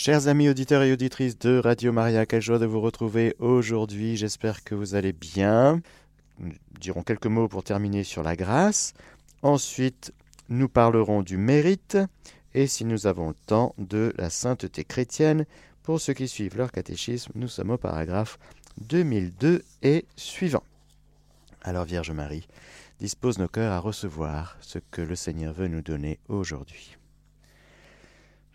Chers amis auditeurs et auditrices de Radio Maria, quelle joie de vous retrouver aujourd'hui. J'espère que vous allez bien. Nous dirons quelques mots pour terminer sur la grâce. Ensuite, nous parlerons du mérite et si nous avons le temps de la sainteté chrétienne. Pour ceux qui suivent leur catéchisme, nous sommes au paragraphe 2002 et suivant. Alors Vierge Marie, dispose nos cœurs à recevoir ce que le Seigneur veut nous donner aujourd'hui.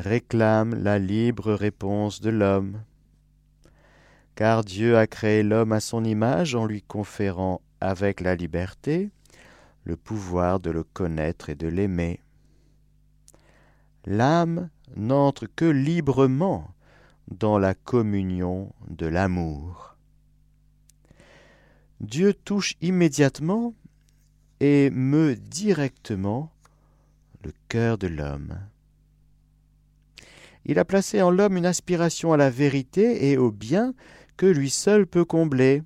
réclame la libre réponse de l'homme. Car Dieu a créé l'homme à son image en lui conférant avec la liberté le pouvoir de le connaître et de l'aimer. L'âme n'entre que librement dans la communion de l'amour. Dieu touche immédiatement et meut directement le cœur de l'homme. Il a placé en l'homme une aspiration à la vérité et au bien que lui seul peut combler.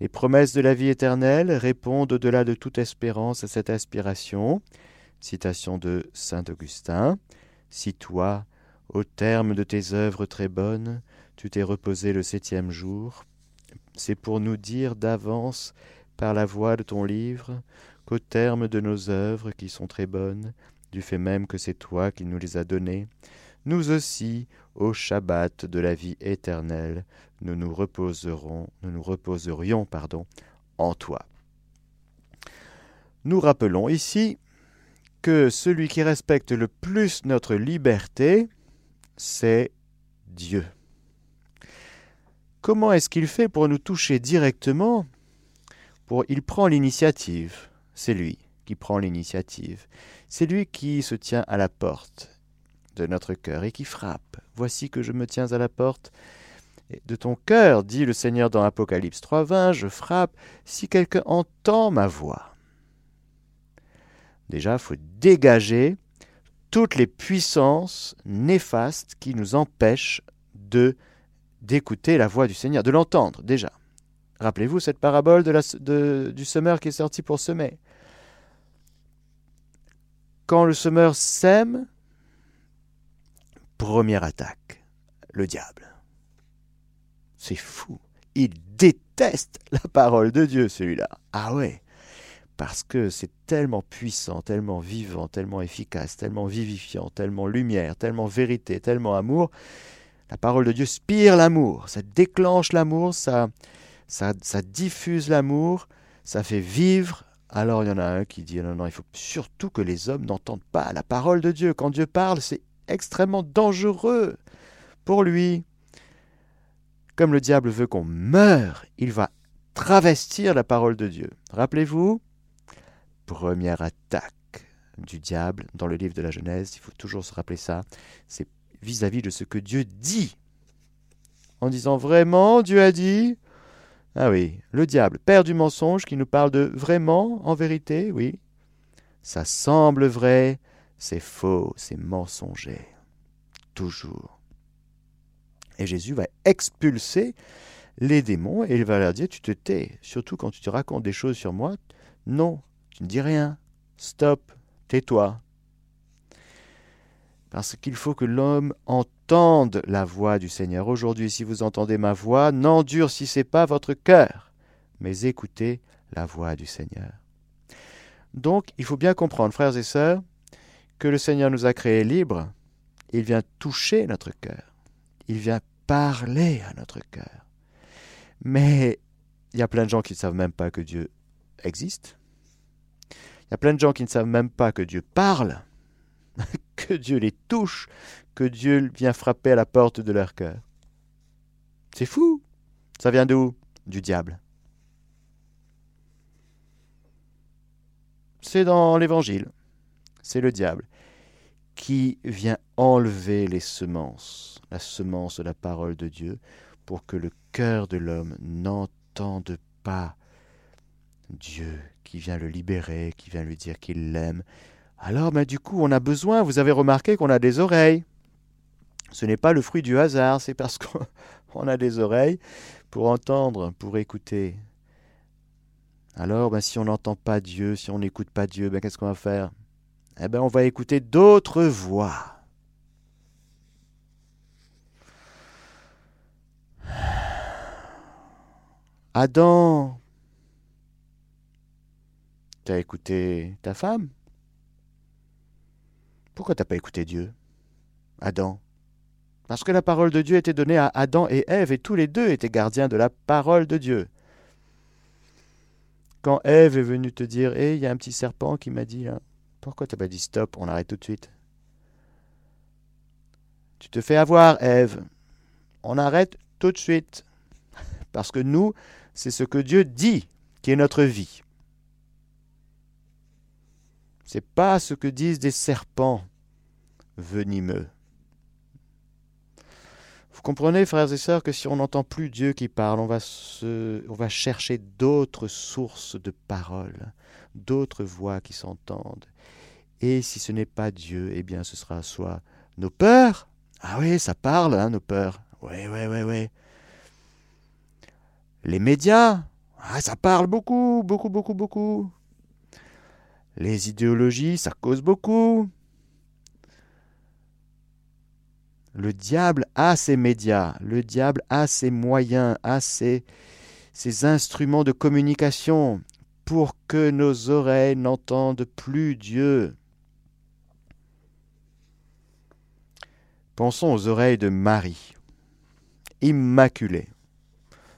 Les promesses de la vie éternelle répondent au-delà de toute espérance à cette aspiration. Citation de Saint Augustin. Si toi, au terme de tes œuvres très bonnes, tu t'es reposé le septième jour, c'est pour nous dire d'avance, par la voix de ton livre, qu'au terme de nos œuvres qui sont très bonnes, du fait même que c'est toi qui nous les as données, nous aussi, au Shabbat de la vie éternelle, nous nous reposerons, nous nous reposerions, pardon, en toi. Nous rappelons ici que celui qui respecte le plus notre liberté, c'est Dieu. Comment est-ce qu'il fait pour nous toucher directement? Pour, Il prend l'initiative, c'est lui qui prend l'initiative. C'est lui qui se tient à la porte de notre cœur et qui frappe. Voici que je me tiens à la porte de ton cœur, dit le Seigneur dans Apocalypse 3.20, je frappe si quelqu'un entend ma voix. Déjà, il faut dégager toutes les puissances néfastes qui nous empêchent de d'écouter la voix du Seigneur, de l'entendre déjà. Rappelez-vous cette parabole du semeur qui est sorti pour semer quand le semeur sème, première attaque, le diable. C'est fou. Il déteste la parole de Dieu, celui-là. Ah ouais. Parce que c'est tellement puissant, tellement vivant, tellement efficace, tellement vivifiant, tellement lumière, tellement vérité, tellement amour. La parole de Dieu spire l'amour, ça déclenche l'amour, ça, ça, ça diffuse l'amour, ça fait vivre alors il y en a un qui dit non, non, il faut surtout que les hommes n'entendent pas la parole de Dieu. Quand Dieu parle, c'est extrêmement dangereux pour lui. Comme le diable veut qu'on meure, il va travestir la parole de Dieu. Rappelez-vous, première attaque du diable dans le livre de la Genèse, il faut toujours se rappeler ça, c'est vis-à-vis de ce que Dieu dit. En disant vraiment, Dieu a dit, ah oui, le diable, père du mensonge, qui nous parle de vraiment, en vérité, oui. Ça semble vrai, c'est faux, c'est mensonger. Toujours. Et Jésus va expulser les démons et il va leur dire Tu te tais, surtout quand tu te racontes des choses sur moi. Non, tu ne dis rien. Stop, tais-toi. Parce qu'il faut que l'homme entende la voix du Seigneur. Aujourd'hui, si vous entendez ma voix, n'endurcissez pas votre cœur, mais écoutez la voix du Seigneur. Donc, il faut bien comprendre, frères et sœurs, que le Seigneur nous a créés libres. Il vient toucher notre cœur. Il vient parler à notre cœur. Mais il y a plein de gens qui ne savent même pas que Dieu existe. Il y a plein de gens qui ne savent même pas que Dieu parle. Que Dieu les touche, que Dieu vient frapper à la porte de leur cœur. C'est fou. Ça vient d'où? Du diable. C'est dans l'Évangile. C'est le diable qui vient enlever les semences, la semence de la parole de Dieu, pour que le cœur de l'homme n'entende pas Dieu qui vient le libérer, qui vient lui dire qu'il l'aime. Alors, ben, du coup, on a besoin, vous avez remarqué qu'on a des oreilles. Ce n'est pas le fruit du hasard, c'est parce qu'on a des oreilles pour entendre, pour écouter. Alors, ben, si on n'entend pas Dieu, si on n'écoute pas Dieu, ben, qu'est-ce qu'on va faire? Eh bien, on va écouter d'autres voix. Adam, t'as écouté ta femme? Pourquoi t'as pas écouté Dieu? Adam Parce que la parole de Dieu était donnée à Adam et Ève, et tous les deux étaient gardiens de la parole de Dieu. Quand Ève est venue te dire Hé, il y a un petit serpent qui m'a dit hein, Pourquoi t'as pas dit stop On arrête tout de suite? Tu te fais avoir, Ève. On arrête tout de suite. Parce que nous, c'est ce que Dieu dit qui est notre vie. C'est pas ce que disent des serpents venimeux. Vous comprenez, frères et sœurs, que si on n'entend plus Dieu qui parle, on va, se, on va chercher d'autres sources de paroles, d'autres voix qui s'entendent. Et si ce n'est pas Dieu, eh bien ce sera soit nos peurs. Ah oui, ça parle, hein, nos peurs. Oui, oui, oui, oui. Les médias, ah, ça parle beaucoup, beaucoup, beaucoup, beaucoup. Les idéologies, ça cause beaucoup. Le diable a ses médias, le diable a ses moyens, a ses, instruments de communication pour que nos oreilles n'entendent plus Dieu. Pensons aux oreilles de Marie, immaculée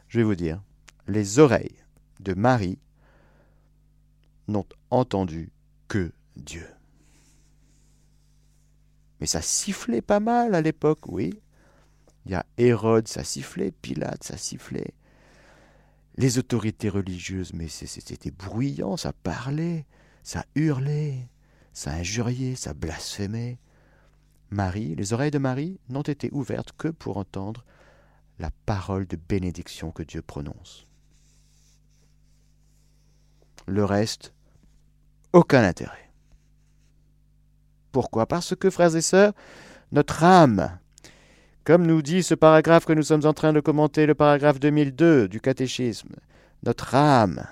je vais vous dire, les oreilles de Marie n'ont entendu que Dieu. Mais ça sifflait pas mal à l'époque, oui. Il y a Hérode, ça sifflait, Pilate, ça sifflait. Les autorités religieuses, mais c'était bruyant, ça parlait, ça hurlait, ça injuriait, ça blasphémait. Marie, les oreilles de Marie n'ont été ouvertes que pour entendre la parole de bénédiction que Dieu prononce. Le reste, aucun intérêt. Pourquoi? Parce que, frères et sœurs, notre âme, comme nous dit ce paragraphe que nous sommes en train de commenter, le paragraphe 2002 du catéchisme, notre âme,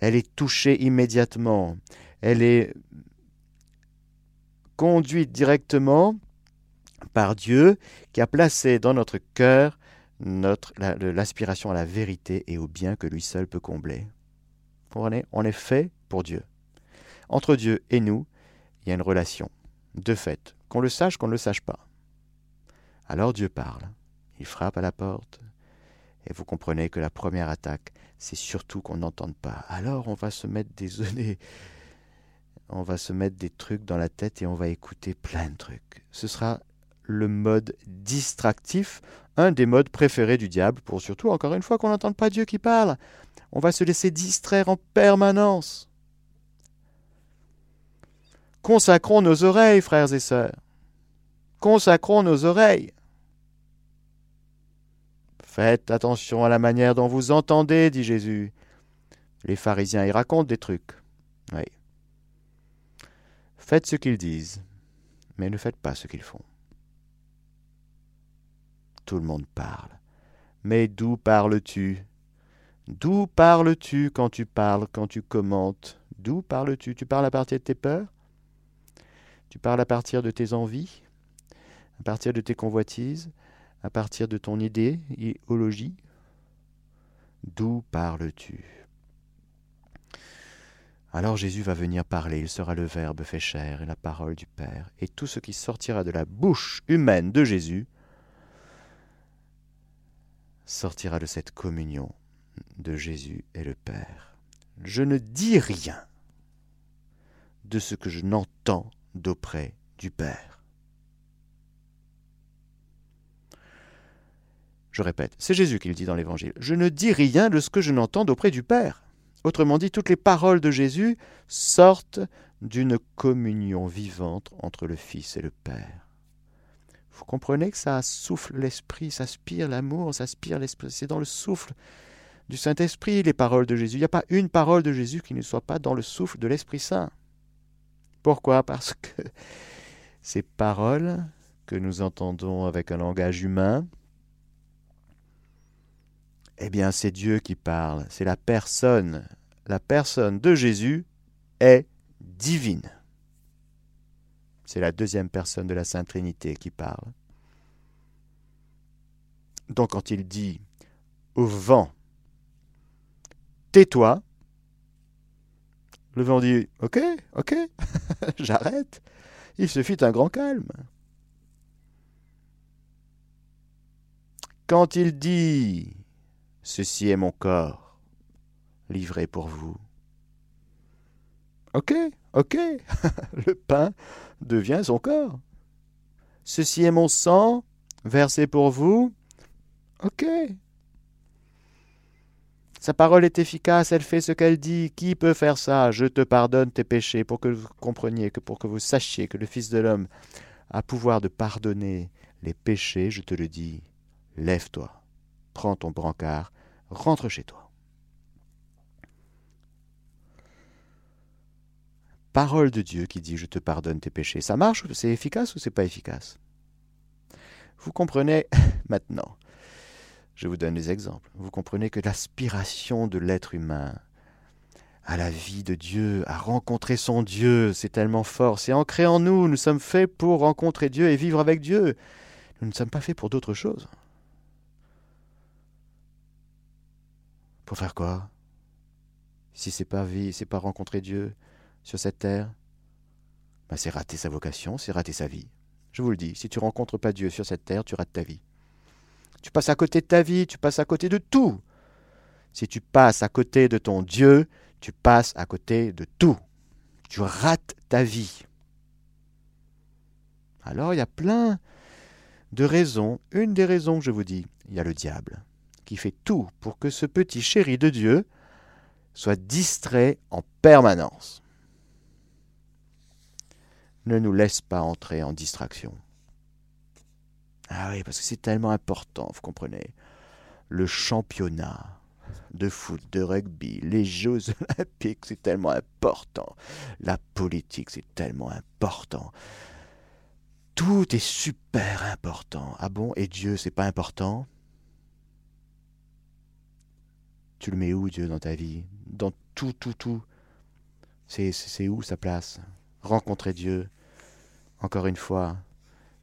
elle est touchée immédiatement, elle est conduite directement par Dieu qui a placé dans notre cœur l'aspiration à la vérité et au bien que lui seul peut combler. Comprenez? On est fait pour Dieu. Entre Dieu et nous, il y a une relation, de fait, qu'on le sache, qu'on ne le sache pas. Alors Dieu parle, il frappe à la porte, et vous comprenez que la première attaque, c'est surtout qu'on n'entende pas. Alors on va se mettre des, on va se mettre des trucs dans la tête et on va écouter plein de trucs. Ce sera le mode distractif, un des modes préférés du diable, pour surtout, encore une fois, qu'on n'entende pas Dieu qui parle. On va se laisser distraire en permanence. Consacrons nos oreilles, frères et sœurs. Consacrons nos oreilles. Faites attention à la manière dont vous entendez, dit Jésus. Les pharisiens y racontent des trucs. Oui. Faites ce qu'ils disent, mais ne faites pas ce qu'ils font tout le monde parle. Mais d'où parles-tu? D'où parles-tu quand tu parles, quand tu commentes? D'où parles-tu? Tu parles à partir de tes peurs? Tu parles à partir de tes envies? À partir de tes convoitises? À partir de ton idée, idéologie D'où parles-tu? Alors Jésus va venir parler, il sera le Verbe fait chair et la parole du Père, et tout ce qui sortira de la bouche humaine de Jésus sortira de cette communion de Jésus et le Père. Je ne dis rien de ce que je n'entends d'auprès du Père. Je répète, c'est Jésus qui le dit dans l'Évangile. Je ne dis rien de ce que je n'entends d'auprès du Père. Autrement dit, toutes les paroles de Jésus sortent d'une communion vivante entre le Fils et le Père. Vous comprenez que ça souffle l'Esprit, ça aspire l'amour, ça aspire l'Esprit. C'est dans le souffle du Saint-Esprit les paroles de Jésus. Il n'y a pas une parole de Jésus qui ne soit pas dans le souffle de l'Esprit Saint. Pourquoi? Parce que ces paroles que nous entendons avec un langage humain, eh bien c'est Dieu qui parle, c'est la personne. La personne de Jésus est divine. C'est la deuxième personne de la Sainte Trinité qui parle. Donc quand il dit au vent, tais-toi, le vent dit, ok, ok, j'arrête. Il se fit un grand calme. Quand il dit, ceci est mon corps, livré pour vous. Ok, ok, le pain devient son corps. Ceci est mon sang, versé pour vous. Ok. Sa parole est efficace, elle fait ce qu'elle dit. Qui peut faire ça? Je te pardonne tes péchés, pour que vous compreniez, que pour que vous sachiez que le Fils de l'homme a pouvoir de pardonner les péchés, je te le dis. Lève-toi, prends ton brancard, rentre chez toi. parole de Dieu qui dit je te pardonne tes péchés. Ça marche C'est efficace ou c'est pas efficace? Vous comprenez maintenant. Je vous donne des exemples. Vous comprenez que l'aspiration de l'être humain à la vie de Dieu, à rencontrer son Dieu, c'est tellement fort, c'est ancré en nous. Nous sommes faits pour rencontrer Dieu et vivre avec Dieu. Nous ne sommes pas faits pour d'autres choses. Pour faire quoi? Si c'est pas vie, c'est pas rencontrer Dieu, sur cette terre, ben c'est rater sa vocation, c'est rater sa vie. Je vous le dis, si tu rencontres pas Dieu sur cette terre, tu rates ta vie. Tu passes à côté de ta vie, tu passes à côté de tout. Si tu passes à côté de ton Dieu, tu passes à côté de tout. Tu rates ta vie. Alors il y a plein de raisons. Une des raisons je vous dis, il y a le diable, qui fait tout pour que ce petit chéri de Dieu soit distrait en permanence ne nous laisse pas entrer en distraction. Ah oui, parce que c'est tellement important, vous comprenez. Le championnat de foot, de rugby, les Jeux olympiques, c'est tellement important. La politique, c'est tellement important. Tout est super important. Ah bon, et Dieu, c'est pas important? Tu le mets où, Dieu, dans ta vie? Dans tout, tout, tout. C'est où sa place? Rencontrer Dieu, encore une fois,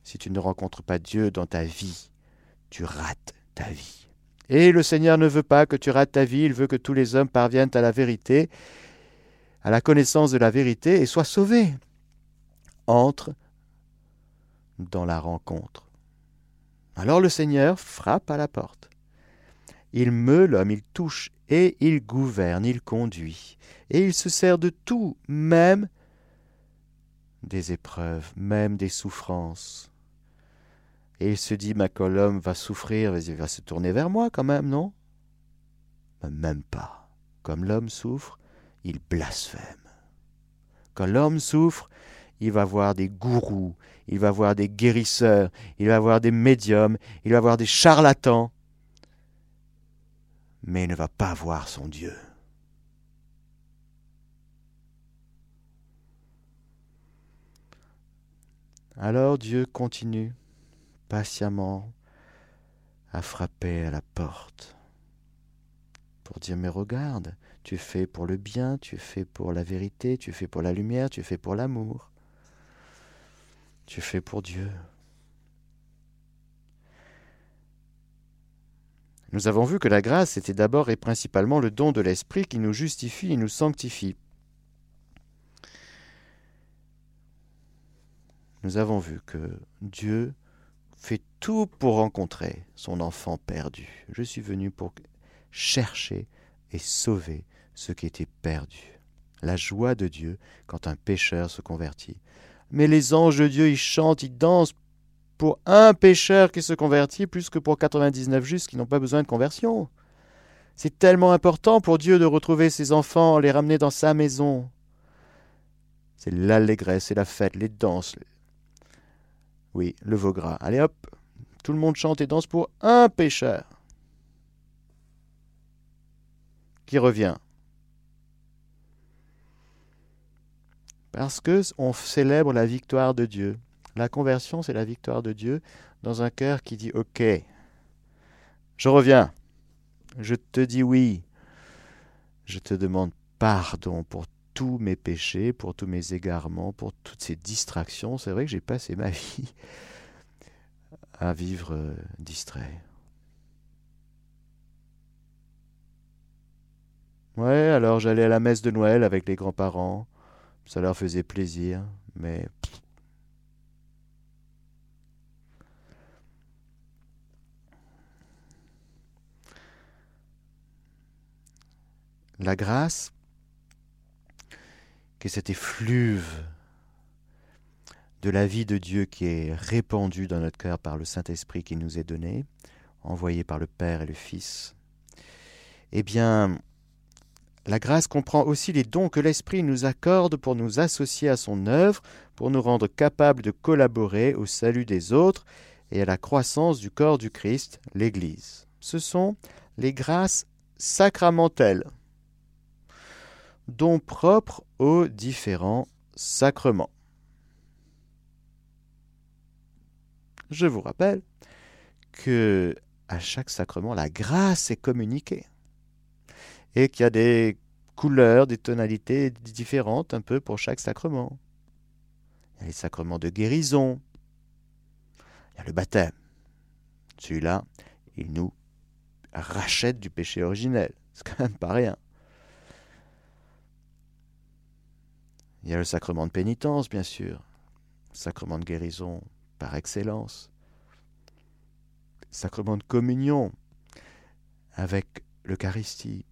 si tu ne rencontres pas Dieu dans ta vie, tu rates ta vie. Et le Seigneur ne veut pas que tu rates ta vie, il veut que tous les hommes parviennent à la vérité, à la connaissance de la vérité et soient sauvés. Entre dans la rencontre. Alors le Seigneur frappe à la porte. Il meut l'homme, il touche et il gouverne, il conduit. Et il se sert de tout, même des épreuves, même des souffrances. Et il se dit, ma l'homme va souffrir, il va se tourner vers moi quand même, non? Même pas. Comme l'homme souffre, il blasphème. Quand l'homme souffre, il va voir des gourous, il va voir des guérisseurs, il va voir des médiums, il va voir des charlatans, mais il ne va pas voir son Dieu. Alors Dieu continue patiemment à frapper à la porte pour dire mais regarde, tu fais pour le bien, tu fais pour la vérité, tu fais pour la lumière, tu fais pour l'amour, tu fais pour Dieu. Nous avons vu que la grâce était d'abord et principalement le don de l'Esprit qui nous justifie et nous sanctifie. nous avons vu que Dieu fait tout pour rencontrer son enfant perdu. Je suis venu pour chercher et sauver ce qui était perdu. La joie de Dieu quand un pécheur se convertit. Mais les anges de Dieu, ils chantent, ils dansent pour un pécheur qui se convertit plus que pour 99 justes qui n'ont pas besoin de conversion. C'est tellement important pour Dieu de retrouver ses enfants, les ramener dans sa maison. C'est l'allégresse, c'est la fête, les danses. Oui, le veau gras. Allez hop, tout le monde chante et danse pour un pécheur qui revient. Parce que on célèbre la victoire de Dieu. La conversion, c'est la victoire de Dieu dans un cœur qui dit OK, je reviens, je te dis oui, je te demande pardon pour tous mes péchés, pour tous mes égarements, pour toutes ces distractions. C'est vrai que j'ai passé ma vie à vivre euh, distrait. Ouais, alors j'allais à la messe de Noël avec les grands-parents. Ça leur faisait plaisir, mais la grâce, que cet effluve de la vie de Dieu qui est répandue dans notre cœur par le Saint-Esprit qui nous est donné, envoyé par le Père et le Fils, eh bien, la grâce comprend aussi les dons que l'Esprit nous accorde pour nous associer à son œuvre, pour nous rendre capables de collaborer au salut des autres et à la croissance du corps du Christ, l'Église. Ce sont les grâces sacramentelles, dons propres aux différents sacrements. Je vous rappelle que à chaque sacrement, la grâce est communiquée et qu'il y a des couleurs, des tonalités différentes un peu pour chaque sacrement. Il y a les sacrements de guérison, il y a le baptême. Celui-là, il nous rachète du péché originel. C'est quand même pas rien. Il y a le sacrement de pénitence, bien sûr. sacrement de guérison par excellence. sacrement de communion avec l'Eucharistie.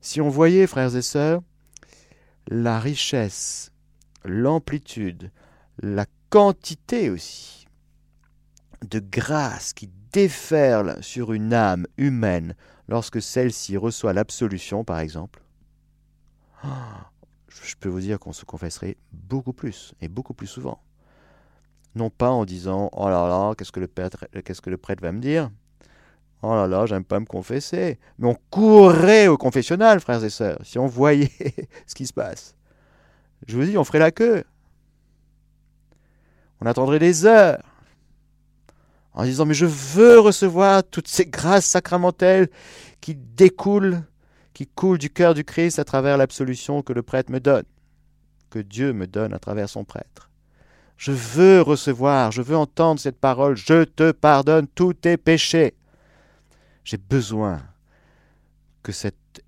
Si on voyait, frères et sœurs, la richesse, l'amplitude, la quantité aussi de grâce qui déferle sur une âme humaine lorsque celle-ci reçoit l'absolution, par exemple, je peux vous dire qu'on se confesserait beaucoup plus et beaucoup plus souvent. Non pas en disant Oh là là, qu'est-ce que le prêtre, va me dire Oh là là, j'aime pas me confesser. Mais on courrait au confessionnal, frères et sœurs, si on voyait ce qui se passe. Je vous dis, on ferait la queue. On attendrait des heures en disant Mais je veux recevoir toutes ces grâces sacramentelles qui découlent, qui coulent du cœur du Christ à travers l'absolution que le prêtre me donne, que Dieu me donne à travers son prêtre. Je veux recevoir, je veux entendre cette parole Je te pardonne tous tes péchés. J'ai besoin que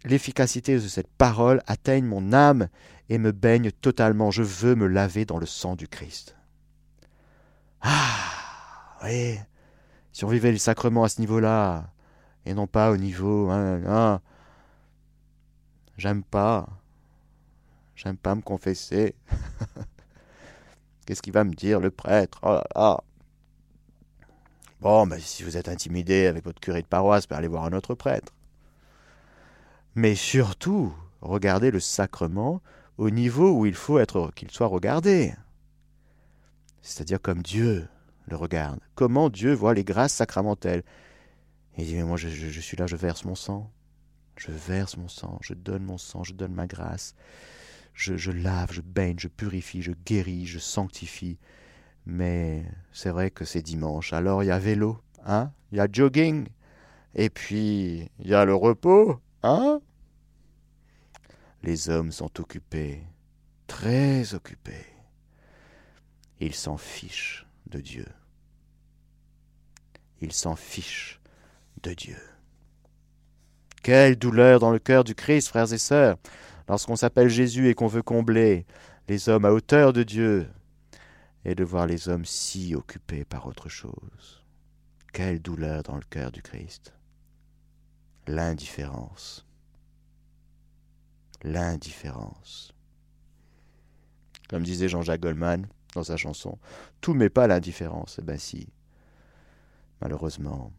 l'efficacité de cette parole atteigne mon âme et me baigne totalement. Je veux me laver dans le sang du Christ. Ah, oui, si on vivait le sacrement à ce niveau-là, et non pas au niveau, hein, hein, j'aime pas, j'aime pas me confesser. Qu'est-ce qu'il va me dire, le prêtre? Oh là là Bon, ben, si vous êtes intimidé avec votre curé de paroisse, ben, allez voir un autre prêtre. Mais surtout, regardez le sacrement au niveau où il faut être qu'il soit regardé. C'est-à-dire comme Dieu le regarde. Comment Dieu voit les grâces sacramentelles? il dit, mais moi je suis là, je verse mon sang. Je verse mon sang, je donne mon sang, je donne ma grâce. Je, je lave, je baigne, je purifie, je guéris, je sanctifie. Mais c'est vrai que c'est dimanche. Alors il y a vélo, hein? Il y a jogging. Et puis il y a le repos, hein? Les hommes sont occupés, très occupés. Ils s'en fichent de Dieu. Ils s'en fichent de Dieu. Quelle douleur dans le cœur du Christ, frères et sœurs, lorsqu'on s'appelle Jésus et qu'on veut combler les hommes à hauteur de Dieu, et de voir les hommes si occupés par autre chose. Quelle douleur dans le cœur du Christ. L'indifférence. L'indifférence. Comme disait Jean-Jacques Goldman dans sa chanson, tout met pas l'indifférence. Eh bien si, malheureusement.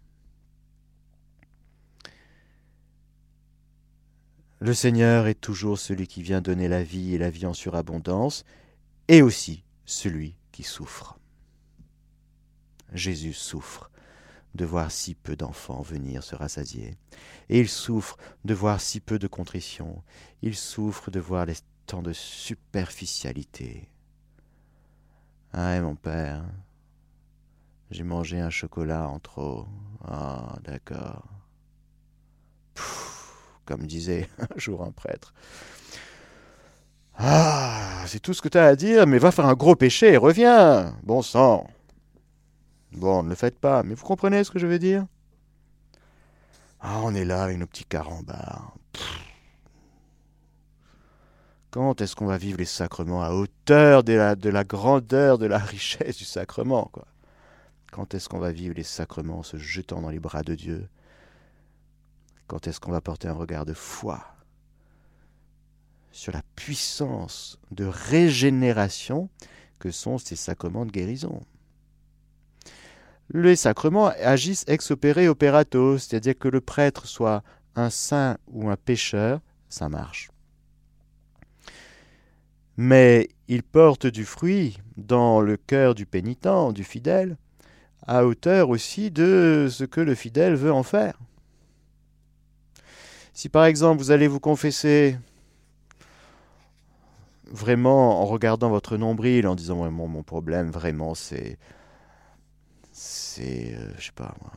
Le Seigneur est toujours celui qui vient donner la vie et la vie en surabondance, et aussi celui qui souffre. Jésus souffre de voir si peu d'enfants venir se rassasier, et il souffre de voir si peu de contrition, il souffre de voir les tant de superficialité. Ah, mon père, j'ai mangé un chocolat en trop. Ah, d'accord. Comme disait un jour un prêtre. Ah, c'est tout ce que tu as à dire, mais va faire un gros péché et reviens. Bon sang. Bon, ne le faites pas, mais vous comprenez ce que je veux dire? Ah, on est là avec nos petits. Quand est-ce qu'on va vivre les sacrements à hauteur de la, de la grandeur, de la richesse du sacrement quoi? Quand est-ce qu'on va vivre les sacrements en se jetant dans les bras de Dieu? Quand est-ce qu'on va porter un regard de foi sur la puissance de régénération que sont ces sacrements de guérison les sacrements agissent ex opere operato, c'est-à-dire que le prêtre soit un saint ou un pécheur, ça marche mais il porte du fruit dans le cœur du pénitent, du fidèle, à hauteur aussi de ce que le fidèle veut en faire. Si par exemple vous allez vous confesser vraiment en regardant votre nombril, en disant mon, mon problème vraiment c'est c'est euh, je sais pas moi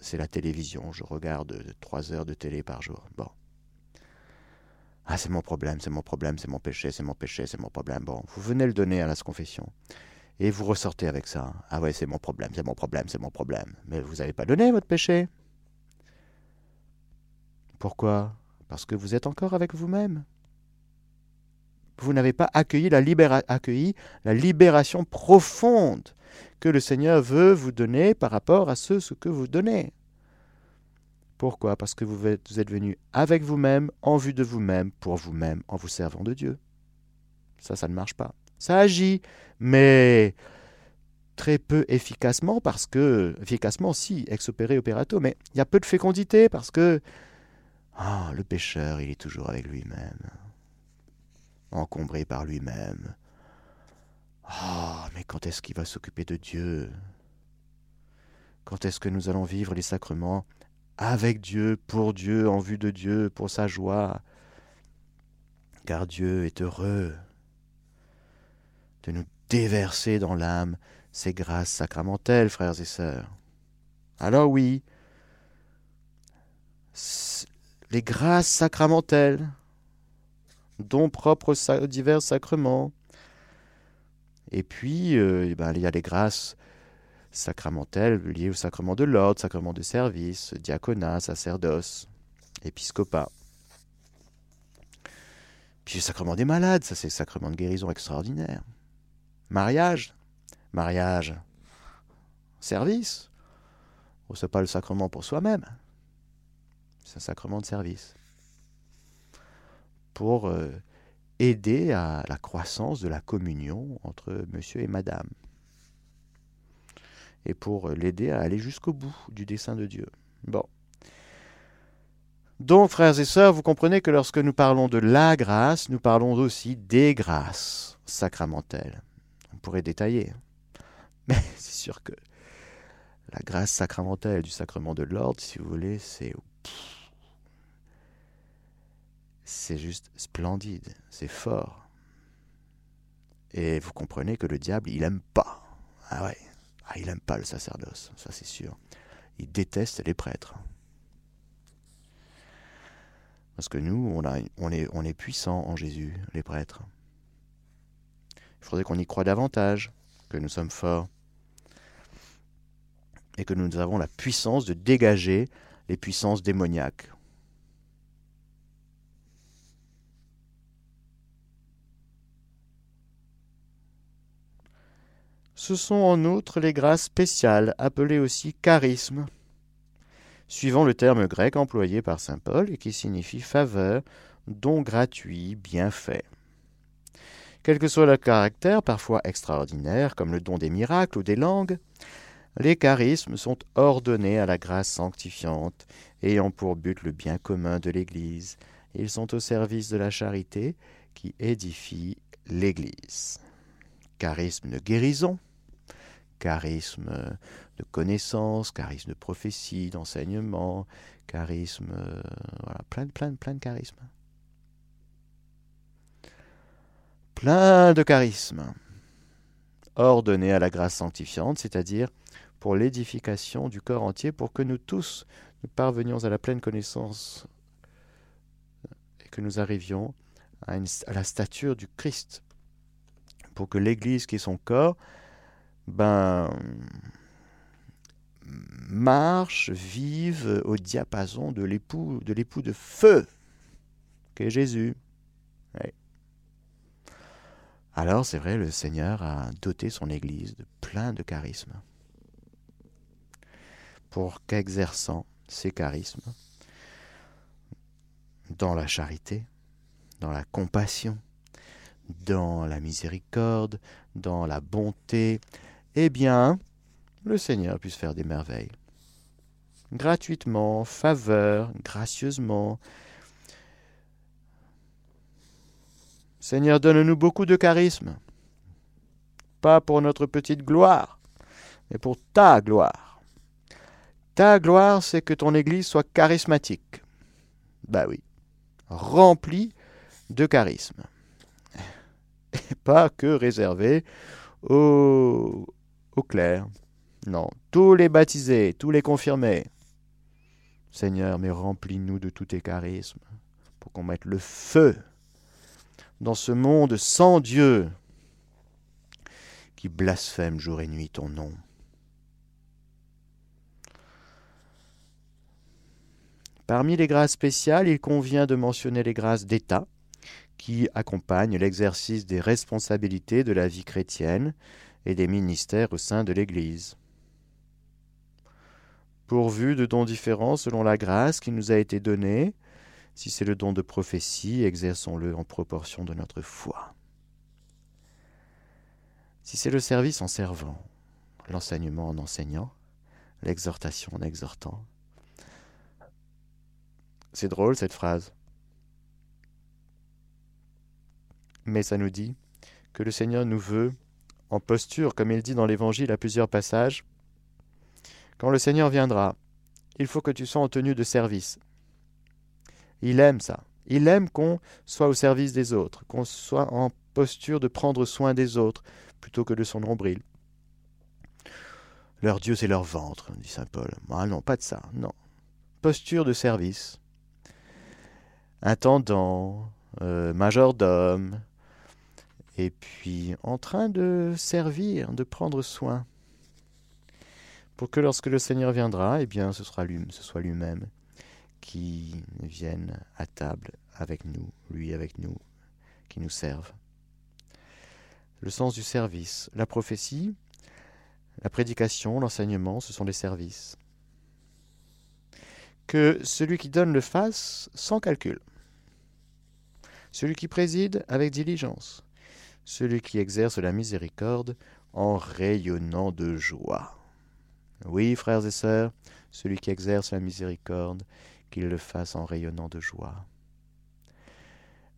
c'est la télévision je regarde trois heures de télé par jour bon ah, c'est mon problème, c'est mon problème, c'est mon péché, c'est mon péché, c'est mon problème. Bon, vous venez le donner à la confession. Et vous ressortez avec ça. Ah ouais, c'est mon problème, c'est mon problème, c'est mon problème. Mais vous n'avez pas donné votre péché. Pourquoi? Parce que vous êtes encore avec vous-même. Vous n'avez pas accueilli la, libération profonde que le Seigneur veut vous donner par rapport à ce que vous donnez. Pourquoi? Parce que vous êtes, venu avec vous-même, en vue de vous-même, pour vous-même, en vous servant de Dieu. Ça, ça ne marche pas. Ça agit, mais très peu efficacement parce que, efficacement si, ex opere operato, mais il y a peu de fécondité parce que ah, le pécheur, il est toujours avec lui-même, encombré par lui-même. Ah, mais quand est-ce qu'il va s'occuper de Dieu? Quand est-ce que nous allons vivre les sacrements avec Dieu, pour Dieu, en vue de Dieu, pour sa joie? Car Dieu est heureux de nous déverser dans l'âme ses grâces sacramentelles, frères et sœurs. Alors oui, les grâces sacramentelles, dont propres aux divers sacrements, et puis euh, eh ben, il y a les grâces sacramentelles liées au sacrement de l'ordre, sacrement de service, diaconat, sacerdoce, épiscopat. Puis le sacrement des malades, ça c'est le sacrement de guérison extraordinaire. Mariage, mariage, service. Oh, ce n'est pas le sacrement pour soi-même, c'est un sacrement de service. Pour euh, aider à la croissance de la communion entre monsieur et madame et pour l'aider à aller jusqu'au bout du dessein de Dieu. Bon. Donc, frères et sœurs, vous comprenez que lorsque nous parlons de la grâce, nous parlons aussi des grâces sacramentelles. On pourrait détailler. Mais c'est sûr que la grâce sacramentelle du sacrement de l'ordre, si vous voulez, c'est. C'est juste splendide, c'est fort. Et vous comprenez que le diable, il aime pas. Ah ouais, ah, il n'aime pas le sacerdoce, ça c'est sûr. Il déteste les prêtres. Parce que nous, on, est, on est puissants en Jésus, les prêtres. Il faudrait qu'on y croie davantage, que nous sommes forts, et que nous avons la puissance de dégager les puissances démoniaques. Ce sont en outre les grâces spéciales, appelées aussi charisme, suivant le terme grec employé par saint Paul et qui signifie faveur, don gratuit, bienfait. Quel que soit leur caractère, parfois extraordinaire, comme le don des miracles ou des langues, Les charismes sont ordonnés à la grâce sanctifiante, ayant pour but le bien commun de l'Église. Ils sont au service de la charité qui édifie l'Église. Charisme de guérison, charisme de connaissance, charisme de prophétie, d'enseignement, charisme, euh, voilà, plein, plein, plein de charismes. Plein de charismes ordonnés à la grâce sanctifiante, c'est-à-dire pour l'édification du corps entier, pour que nous tous nous parvenions à la pleine connaissance et que nous arrivions à, la stature du Christ, pour que l'Église qui est son corps, ben, marche, vive au diapason de l'époux, de l'époux de feu, qu'est Jésus. Alors, c'est vrai, le Seigneur a doté son Église de plein de charismes, pour qu'exerçant ces charismes dans la charité, dans la compassion, dans la miséricorde, dans la bonté, eh bien, le Seigneur puisse faire des merveilles. Gratuitement, faveur, gracieusement. Seigneur, donne-nous beaucoup de charisme. Pas pour notre petite gloire, mais pour ta gloire. Ta gloire, c'est que ton Église soit charismatique. Bah oui, remplie de charisme. Et pas que réservée aux, au clair. Non, tous les baptisés, tous les confirmés. Seigneur, mais remplis-nous de tous tes charismes, pour qu'on mette le feu dans ce monde sans Dieu, qui blasphème jour et nuit ton nom. Parmi les grâces spéciales, il convient de mentionner les grâces d'État, qui accompagnent l'exercice des responsabilités de la vie chrétienne, et des ministères au sein de l'Église. Pourvu de dons différents selon la grâce qui nous a été donnée, si c'est le don de prophétie, exerçons-le en proportion de notre foi. Si c'est le service en servant, l'enseignement en enseignant, l'exhortation en exhortant. C'est drôle cette phrase. Mais ça nous dit que le Seigneur nous veut en posture, comme il dit dans l'Évangile à plusieurs passages. Quand le Seigneur viendra, il faut que tu sois en tenue de service. Il aime ça. Il aime qu'on soit au service des autres, qu'on soit en posture de prendre soin des autres plutôt que de son nombril. Leur Dieu, c'est leur ventre, dit saint Paul. Ah non, pas de ça, non. Posture de service. Intendant, euh, majordome, et puis en train de servir, de prendre soin, pour que lorsque le Seigneur viendra, eh bien, ce, sera lui, ce soit lui-même qui vienne à table avec nous, lui avec nous, qui nous serve. Le sens du service, la prophétie, la prédication, l'enseignement, ce sont des services. Que celui qui donne le fasse sans calcul. Celui qui préside avec diligence celui qui exerce la miséricorde en rayonnant de joie. Oui, frères et sœurs, celui qui exerce la miséricorde, qu'il le fasse en rayonnant de joie.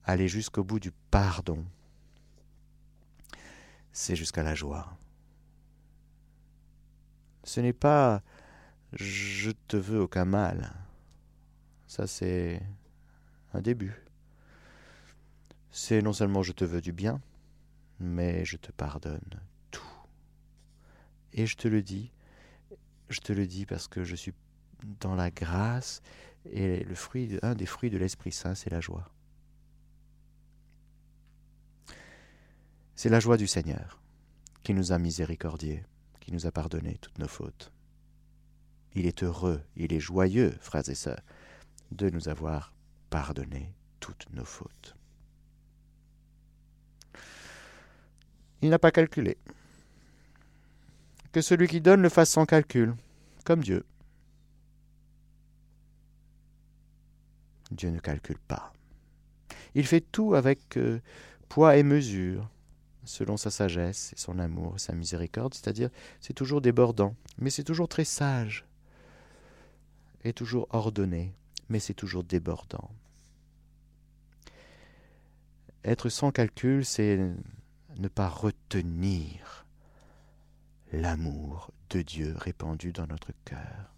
Aller jusqu'au bout du pardon, c'est jusqu'à la joie. Ce n'est pas je te veux aucun mal. Ça, c'est un début. C'est non seulement je te veux du bien, mais je te pardonne tout. Et je te le dis, je te le dis parce que je suis dans la grâce et le fruit, un des fruits de l'Esprit Saint, c'est la joie. C'est la joie du Seigneur qui nous a miséricordiés, qui nous a pardonné toutes nos fautes. Il est heureux, il est joyeux, frères et sœurs, de nous avoir pardonné toutes nos fautes. Il n'a pas calculé. Que celui qui donne le fasse sans calcul, comme Dieu. Dieu ne calcule pas. Il fait tout avec euh, poids et mesure, selon sa sagesse et son amour et sa miséricorde, c'est-à-dire c'est toujours débordant, mais c'est toujours très sage, et toujours ordonné, mais c'est toujours débordant. Être sans calcul, c'est ne pas retenir l'amour de Dieu répandu dans notre cœur.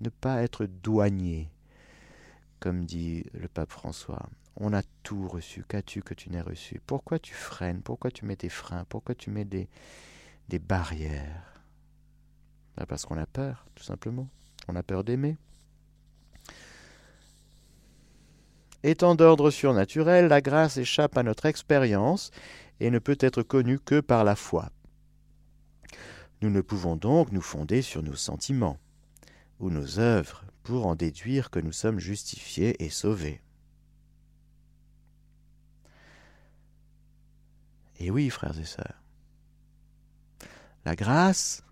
Ne pas être douanier, comme dit le pape François. On a tout reçu. Qu'as-tu que tu n'aies reçu? Pourquoi tu freines? Pourquoi tu mets des freins? Pourquoi tu mets des, des barrières? Ben, Parce qu'on a peur, tout simplement. On a peur d'aimer. Étant d'ordre surnaturel, la grâce échappe à notre expérience et ne peut être connue que par la foi. Nous ne pouvons donc nous fonder sur nos sentiments ou nos œuvres pour en déduire que nous sommes justifiés et sauvés. Et oui, frères et sœurs, la grâce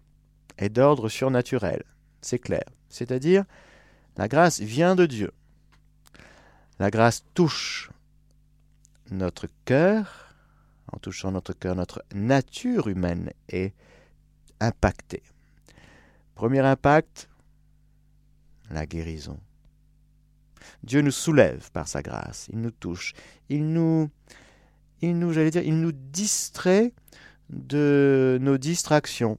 est d'ordre surnaturel, c'est clair. C'est-à-dire, la grâce vient de Dieu. La grâce touche notre cœur, en touchant notre cœur, notre nature humaine est impactée. Premier impact, la guérison. Dieu nous soulève par sa grâce, il nous touche, il nous, il il nous distrait de nos distractions.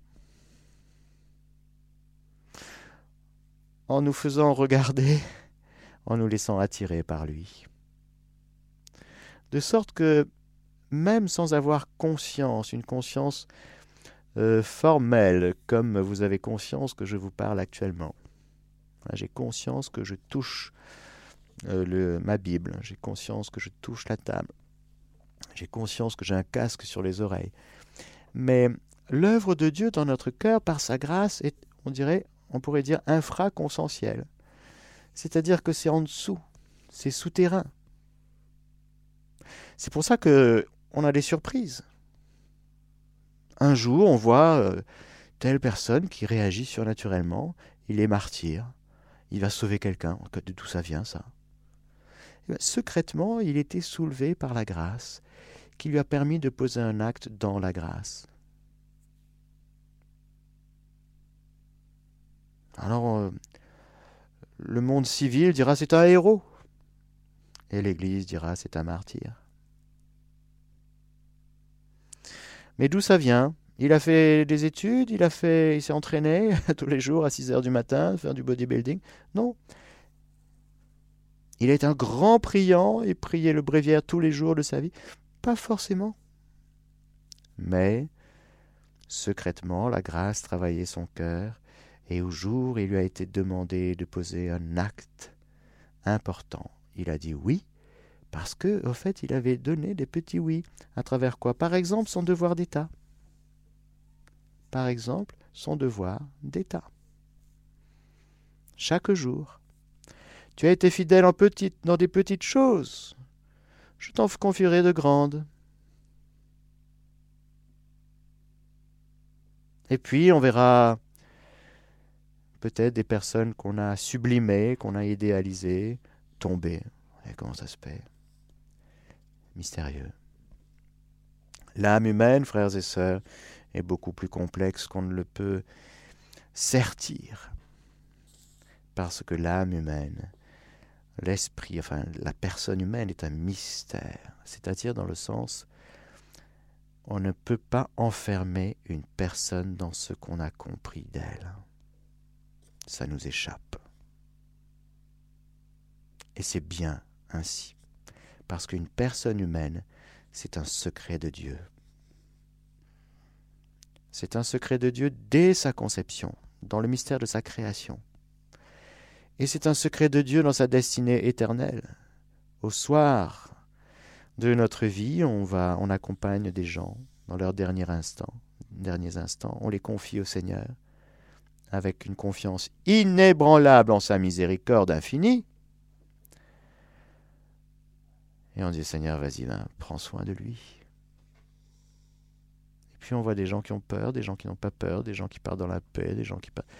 En nous faisant regarder, en nous laissant attirer par lui. De sorte que, même sans avoir conscience, une conscience euh, formelle, comme vous avez conscience que je vous parle actuellement, j'ai conscience que je touche euh, ma Bible, j'ai conscience que je touche la table, j'ai conscience que j'ai un casque sur les oreilles. Mais l'œuvre de Dieu dans notre cœur, par sa grâce, est, on dirait, on pourrait dire, infraconsentielle. C'est-à-dire que c'est en dessous, c'est souterrain. C'est pour ça que on a des surprises. Un jour, on voit euh, telle personne qui réagit surnaturellement, il est martyr, il va sauver quelqu'un. De d'où ça vient ça eh Secrètement, il était soulevé par la grâce qui lui a permis de poser un acte dans la grâce. Alors, euh, le monde civil dira c'est un héros, et l'Église dira c'est un martyr. Mais d'où ça vient? Il a fait des études, il a fait, il s'est entraîné tous les jours à 6 heures du matin, faire du bodybuilding. Non. Il est un grand priant et priait le bréviaire tous les jours de sa vie. Pas forcément. Mais, secrètement, la grâce travaillait son cœur, et au jour il lui a été demandé de poser un acte important, il a dit oui, parce que, au fait, il avait donné des petits oui. À travers quoi? Par exemple, son devoir d'État. Par exemple, son devoir d'État. Chaque jour. Tu as été fidèle dans des petites choses. Je t'en confierai de grandes. Et puis, on verra peut-être des personnes qu'on a sublimées, qu'on a idéalisées, tomber. Et comment ça se fait? Mystérieux. L'âme humaine, frères et sœurs, est beaucoup plus complexe qu'on ne le peut sertir. Parce que l'âme humaine, l'esprit, enfin la personne humaine est un mystère, c'est-à-dire dans le sens on ne peut pas enfermer une personne dans ce qu'on a compris d'elle. Ça nous échappe. Et c'est bien ainsi parce qu'une personne humaine, c'est un secret de Dieu. C'est un secret de Dieu dès sa conception, dans le mystère de sa création. Et c'est un secret de Dieu dans sa destinée éternelle. Au soir de notre vie, on va, on accompagne des gens dans leurs derniers instants, derniers instants, on les confie au Seigneur avec une confiance inébranlable en sa miséricorde infinie, et on dit, Seigneur, vas-y, prends soin de lui. Puis on voit des gens qui ont peur, des gens qui n'ont pas peur, des gens qui partent dans la paix, des gens qui partent...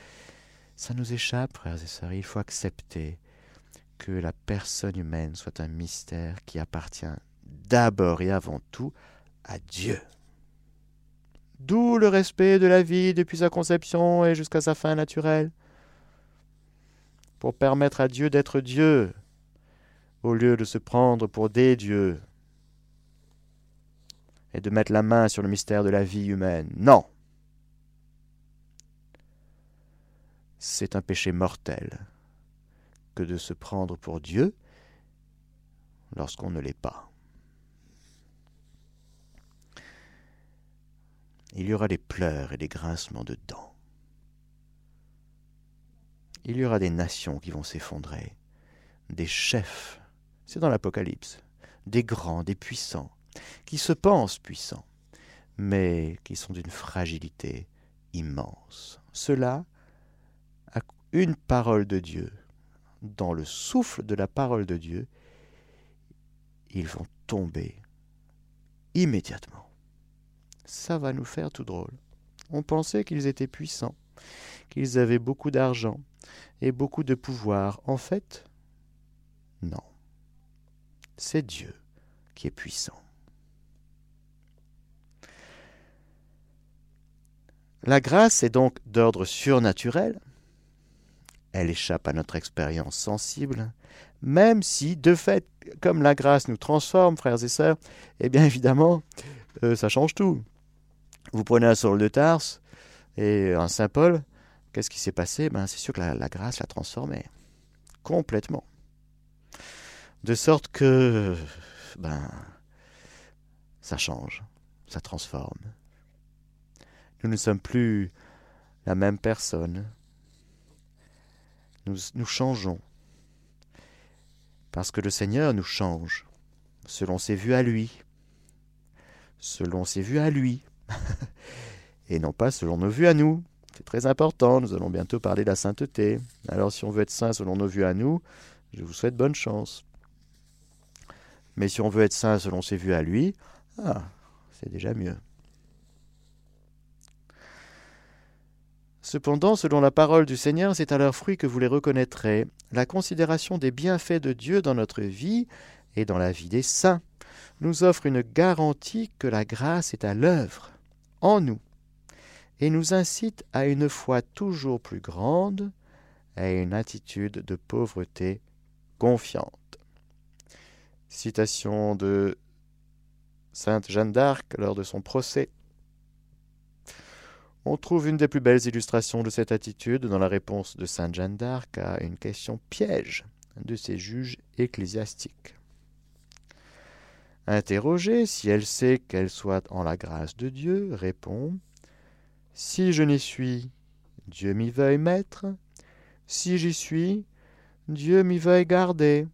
Ça nous échappe, frères et sœurs. Il faut accepter que la personne humaine soit un mystère qui appartient d'abord et avant tout à Dieu. D'où le respect de la vie depuis sa conception et jusqu'à sa fin naturelle. Pour permettre à Dieu d'être Dieu, au lieu de se prendre pour des dieux et de mettre la main sur le mystère de la vie humaine. Non. C'est un péché mortel que de se prendre pour Dieu lorsqu'on ne l'est pas. il y aura des pleurs et des grincements de dents. Il y aura des nations qui vont s'effondrer, des chefs, c'est dans l'Apocalypse, des grands, des puissants, qui se pensent puissants, mais qui sont d'une fragilité immense. Cela a une parole de Dieu. Dans le souffle de la parole de Dieu, ils vont tomber immédiatement ça va nous faire tout drôle. On pensait qu'ils étaient puissants, qu'ils avaient beaucoup d'argent et beaucoup de pouvoir. En fait, non. C'est Dieu qui est puissant. La grâce est donc d'ordre surnaturel. Elle échappe à notre expérience sensible, même si, de fait, comme la grâce nous transforme, frères et sœurs, eh bien évidemment, euh, ça change tout. Vous prenez un Saul de Tarse et un Saint Paul, qu'est-ce qui s'est passé? Ben, C'est sûr que la, grâce l'a transformé. Complètement. De sorte que ben, ça change, ça transforme. Nous ne sommes plus la même personne. Nous, nous changeons. Parce que le Seigneur nous change, selon ses vues à lui. Selon ses vues à lui. et non pas selon nos vues à nous. C'est très important, nous allons bientôt parler de la sainteté. Alors si on veut être saint selon nos vues à nous, je vous souhaite bonne chance. Mais si on veut être saint selon ses vues à lui, ah, c'est déjà mieux. Cependant, selon la parole du Seigneur, c'est à leur fruit que vous les reconnaîtrez, la considération des bienfaits de Dieu dans notre vie et dans la vie des saints nous offre une garantie que la grâce est à l'œuvre en nous et nous incite à une foi toujours plus grande, à une attitude de pauvreté confiante. Citation de Sainte Jeanne d'Arc lors de son procès. On trouve une des plus belles illustrations de cette attitude dans la réponse de Sainte Jeanne d'Arc à une question piège de ses juges ecclésiastiques. Interrogée, si elle sait qu'elle soit en la grâce de Dieu, répond Si je n'y suis, Dieu m'y veuille mettre. Si j'y suis, Dieu m'y veuille garder.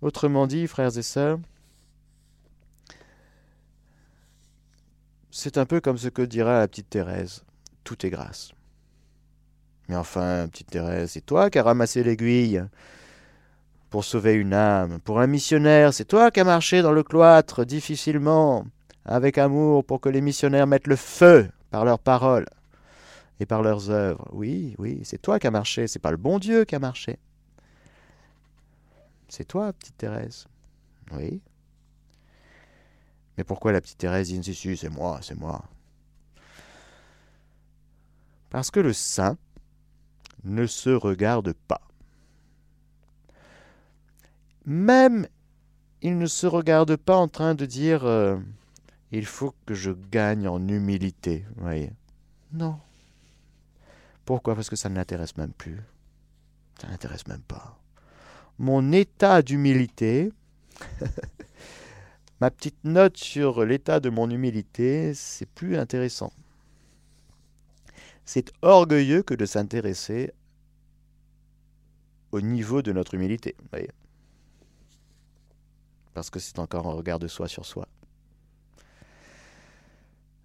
Autrement dit, frères et sœurs, c'est un peu comme ce que dira la petite Thérèse tout est grâce. Mais enfin, petite Thérèse, c'est toi qui as ramassé l'aiguille pour sauver une âme. Pour un missionnaire, c'est toi qui as marché dans le cloître difficilement, avec amour, pour que les missionnaires mettent le feu par leurs paroles et par leurs œuvres. Oui, oui, c'est toi qui as marché, c'est pas le bon Dieu qui a marché. C'est toi, petite Thérèse. Oui. Mais pourquoi la petite Thérèse dit si, si, c'est moi, c'est moi? Parce que le saint ne se regarde pas. Même, il ne se regarde pas en train de dire euh, il faut que je gagne en humilité. voyez Non. Pourquoi? Parce que ça ne l'intéresse même plus. Ça ne l'intéresse même pas. Mon état d'humilité, ma petite note sur l'état de mon humilité, c'est plus intéressant. C'est orgueilleux que de s'intéresser au niveau de notre humilité. Parce que c'est encore un regard de soi sur soi.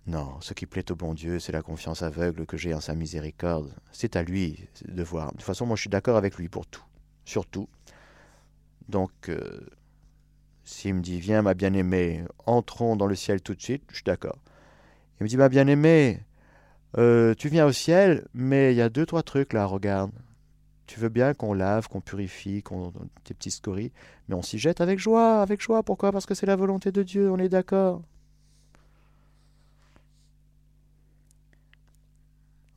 Non, ce qui plaît au bon Dieu, c'est la confiance aveugle que j'ai en sa miséricorde. C'est à lui de voir. De toute façon, moi je suis d'accord avec lui pour tout, surtout. Donc, euh, s'il me dit, viens ma bien-aimée, entrons dans le ciel tout de suite, je suis d'accord. Il me dit, ma bien-aimée, euh, tu viens au ciel, mais il y a deux, trois trucs là, regarde. Tu veux bien qu'on lave, qu'on purifie, qu'on tes petits scories, mais on s'y jette avec joie, avec joie. Pourquoi? Parce que c'est la volonté de Dieu, on est d'accord.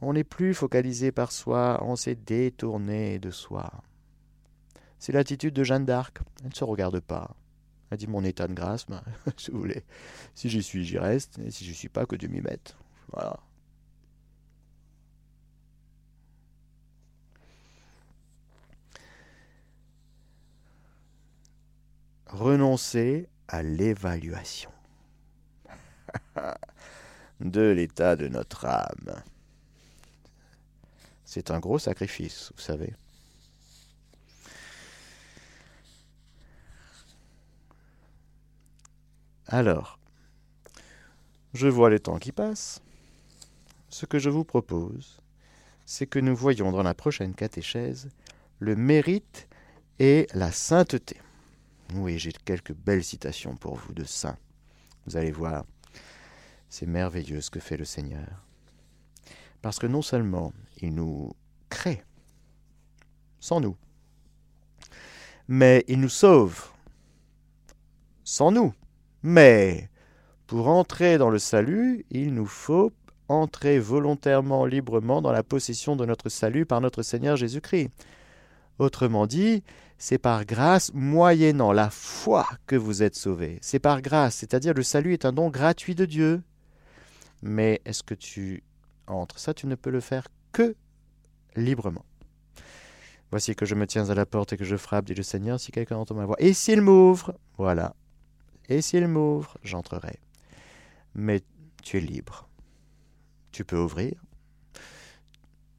On n'est plus focalisé par soi, on s'est détourné de soi. C'est l'attitude de Jeanne d'Arc. Elle ne se regarde pas. Elle dit mon état de grâce, ben, si vous voulez. Si j'y suis, j'y reste. Et si je suis pas, que Dieu m'y mette. Voilà. Renoncer à l'évaluation de l'état de notre âme. C'est un gros sacrifice, vous savez. Alors, je vois le temps qui passe. Ce que je vous propose, c'est que nous voyons dans la prochaine catéchèse le mérite et la sainteté. Oui, j'ai quelques belles citations pour vous de saints. Vous allez voir, c'est merveilleux ce que fait le Seigneur. Parce que non seulement il nous crée, sans nous, mais il nous sauve, sans nous. Mais pour entrer dans le salut, il nous faut entrer volontairement, librement dans la possession de notre salut par notre Seigneur Jésus-Christ. Autrement dit, c'est par grâce, moyennant la foi, que vous êtes sauvés. C'est par grâce, c'est-à-dire le salut est un don gratuit de Dieu. Mais est-ce que tu entres? Ça, tu ne peux le faire que librement. Voici que je me tiens à la porte et que je frappe, dit le Seigneur, si quelqu'un entend ma voix. Et s'il m'ouvre, voilà. Et s'il m'ouvre, j'entrerai. Mais tu es libre. Tu peux ouvrir,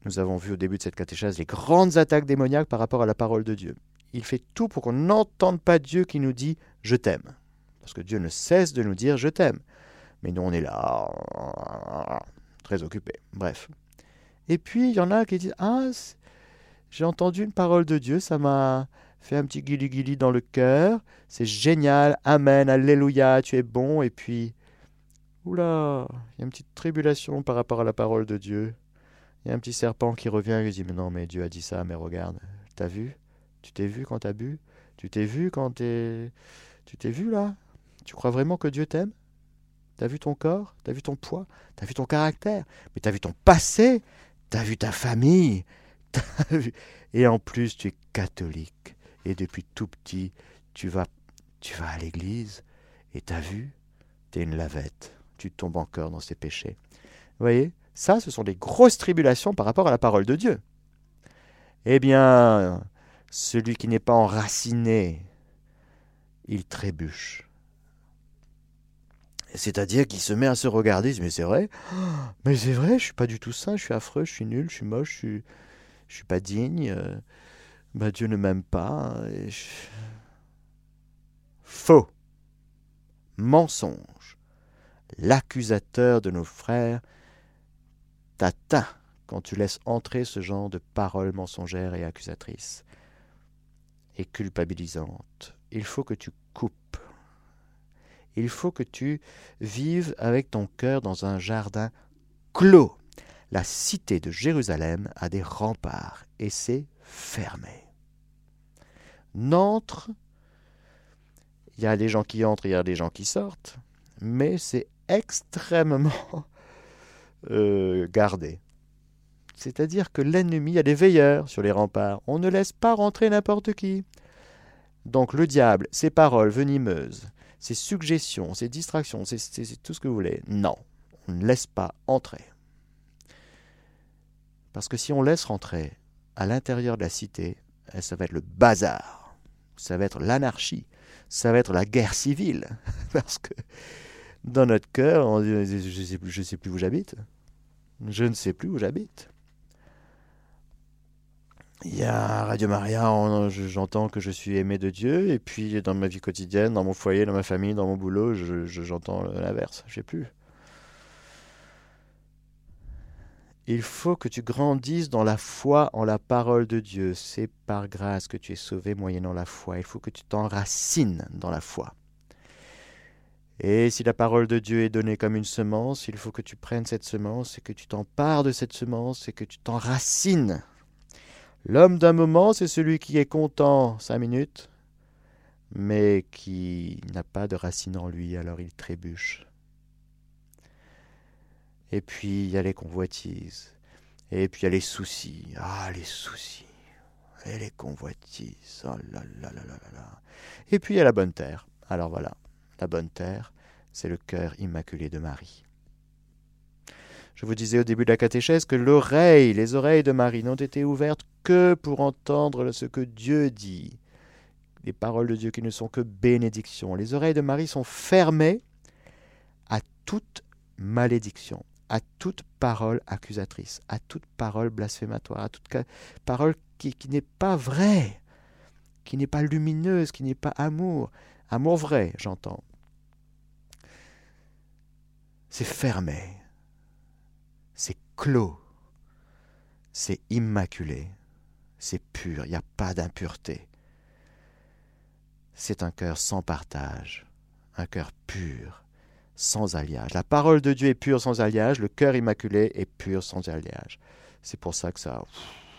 nous avons vu au début de cette catéchèse les grandes attaques démoniaques par rapport à la parole de Dieu. Il fait tout pour qu'on n'entende pas Dieu qui nous dit Je t'aime. Parce que Dieu ne cesse de nous dire Je t'aime. Mais nous, on est là, très occupés. Bref. Et puis, il y en a qui disent Ah, j'ai entendu une parole de Dieu, ça m'a fait un petit guili-guili dans le cœur. C'est génial, Amen, Alléluia, tu es bon. Et puis, oula, il y a une petite tribulation par rapport à la parole de Dieu. Il y a un petit serpent qui revient et lui dit Mais non, mais Dieu a dit ça, mais regarde, t'as vu? Tu t'es vu quand t'as bu? Tu t'es vu quand t'es. Tu t'es vu là? Tu crois vraiment que Dieu t'aime? T'as vu ton corps? T'as vu ton poids? T'as vu ton caractère? Mais t'as vu ton passé? T'as vu ta famille? Vu... Et en plus, tu es catholique. Et depuis tout petit, tu vas, tu vas à l'église. Et t'as vu T'es une lavette. Tu tombes encore dans ses péchés. Vous voyez ça, ce sont des grosses tribulations par rapport à la parole de Dieu. Eh bien, celui qui n'est pas enraciné, il trébuche. C'est-à-dire qu'il se met à se regarder, il dit, mais c'est vrai, mais c'est vrai, je suis pas du tout sain, je suis affreux, je suis nul, je suis moche, je suis, je suis pas digne, euh, bah, Dieu ne m'aime pas. Faux. Mensonge. L'accusateur de nos frères t'atteint quand tu laisses entrer ce genre de paroles mensongères et accusatrices et culpabilisantes. Il faut que tu coupes. Il faut que tu vives avec ton cœur dans un jardin clos. La cité de Jérusalem a des remparts et c'est fermé. N'entre, il y a des gens qui entrent, il y a des gens qui sortent, mais c'est extrêmement euh, gardé. C'est-à-dire que l'ennemi a des veilleurs sur les remparts. On ne laisse pas rentrer n'importe qui. Donc le diable, ses paroles venimeuses, ses suggestions, ses distractions, c'est tout ce que vous voulez. Non, on ne laisse pas entrer. Parce que si on laisse rentrer à l'intérieur de la cité, ça va être le bazar, ça va être l'anarchie, ça va être la guerre civile. Parce que dans notre cœur, on dit, je ne sais, je plus où j'habite. Je ne sais plus où j'habite. Il y a Radio Maria, j'entends que je suis aimé de Dieu, et puis dans ma vie quotidienne, dans mon foyer, dans ma famille, dans mon boulot, j'entends l'inverse. Je sais plus. Il faut que tu grandisses dans la foi en la parole de Dieu. C'est par grâce que tu es sauvé moyennant la foi. Il faut que tu t'enracines dans la foi. Et si la parole de Dieu est donnée comme une semence, il faut que tu prennes cette semence et que tu t'empares de cette semence et que tu t'enracines. L'homme d'un moment, c'est celui qui est content cinq minutes, mais qui n'a pas de racine en lui, alors il trébuche. Et puis il y a les convoitises. Et puis il y a les soucis. Ah, les soucis. Et les convoitises. Oh là là là là là Et puis il y a la bonne terre. Alors voilà, la bonne terre, c'est le cœur immaculé de Marie. Je vous disais au début de la catéchèse que l'oreille, les oreilles de Marie n'ont été ouvertes que pour entendre ce que Dieu dit. Les paroles de Dieu qui ne sont que bénédictions. Les oreilles de Marie sont fermées à toute malédiction, à toute parole accusatrice, à toute parole blasphématoire, à toute parole qui, n'est pas vraie, qui n'est pas lumineuse, qui n'est pas amour. Amour vrai, j'entends. C'est fermé c'est clos, c'est immaculé, c'est pur, il n'y a pas d'impureté. C'est un cœur sans partage, un cœur pur, sans alliage. La parole de Dieu est pure sans alliage, le cœur immaculé est pur sans alliage. C'est pour ça que ça,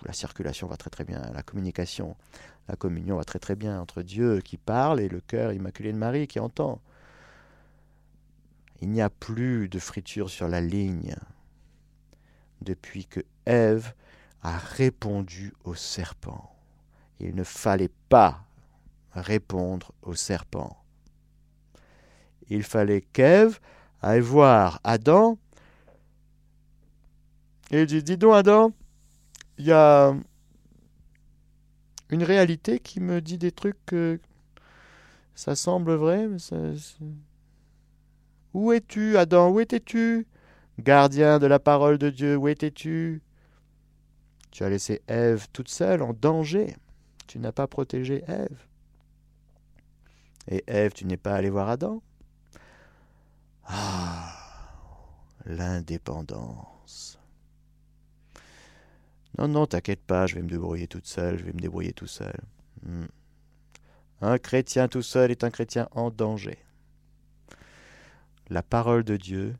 la circulation va très très bien, la communication, la communion va très très bien entre Dieu qui parle et le cœur immaculé de Marie qui entend. Il n'y a plus de friture sur la ligne depuis que Ève a répondu au serpent. Il ne fallait pas répondre au serpent. Il fallait qu'Ève aille voir Adam et dit Dis donc, Adam, il y a une réalité qui me dit des trucs que ça semble vrai, mais ça. Où es-tu, Adam? Où étais-tu? Gardien de la parole de Dieu, où étais-tu? Tu as laissé Ève toute seule, en danger. Tu n'as pas protégé Ève. Et Ève, tu n'es pas allé voir Adam Ah, l'indépendance. Non, non, t'inquiète pas, je vais me débrouiller toute seule, je vais me débrouiller tout seul. Hmm. Un chrétien tout seul est un chrétien en danger. La parole de Dieu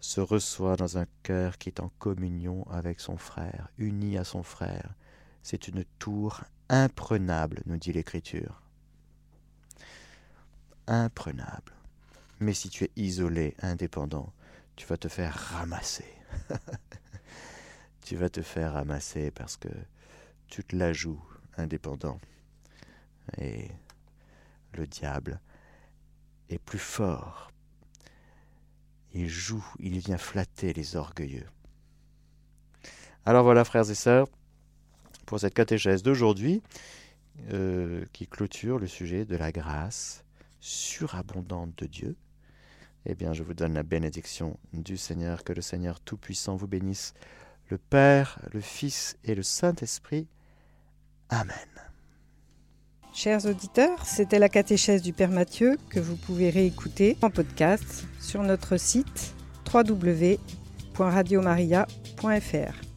se reçoit dans un cœur qui est en communion avec son frère, uni à son frère. C'est une tour imprenable, nous dit l'Écriture. Imprenable. Mais si tu es isolé, indépendant, tu vas te faire ramasser. tu vas te faire ramasser parce que tu te la joues indépendant. Et le diable est plus fort il joue, il vient flatter les orgueilleux. Alors voilà, frères et sœurs, pour cette catéchèse d'aujourd'hui, euh, qui clôture le sujet de la grâce surabondante de Dieu, eh bien, je vous donne la bénédiction du Seigneur, que le Seigneur Tout-Puissant vous bénisse, le Père, le Fils et le Saint-Esprit. Amen. Chers auditeurs, c'était la catéchèse du Père Mathieu que vous pouvez réécouter en podcast sur notre site www.radiomaria.fr.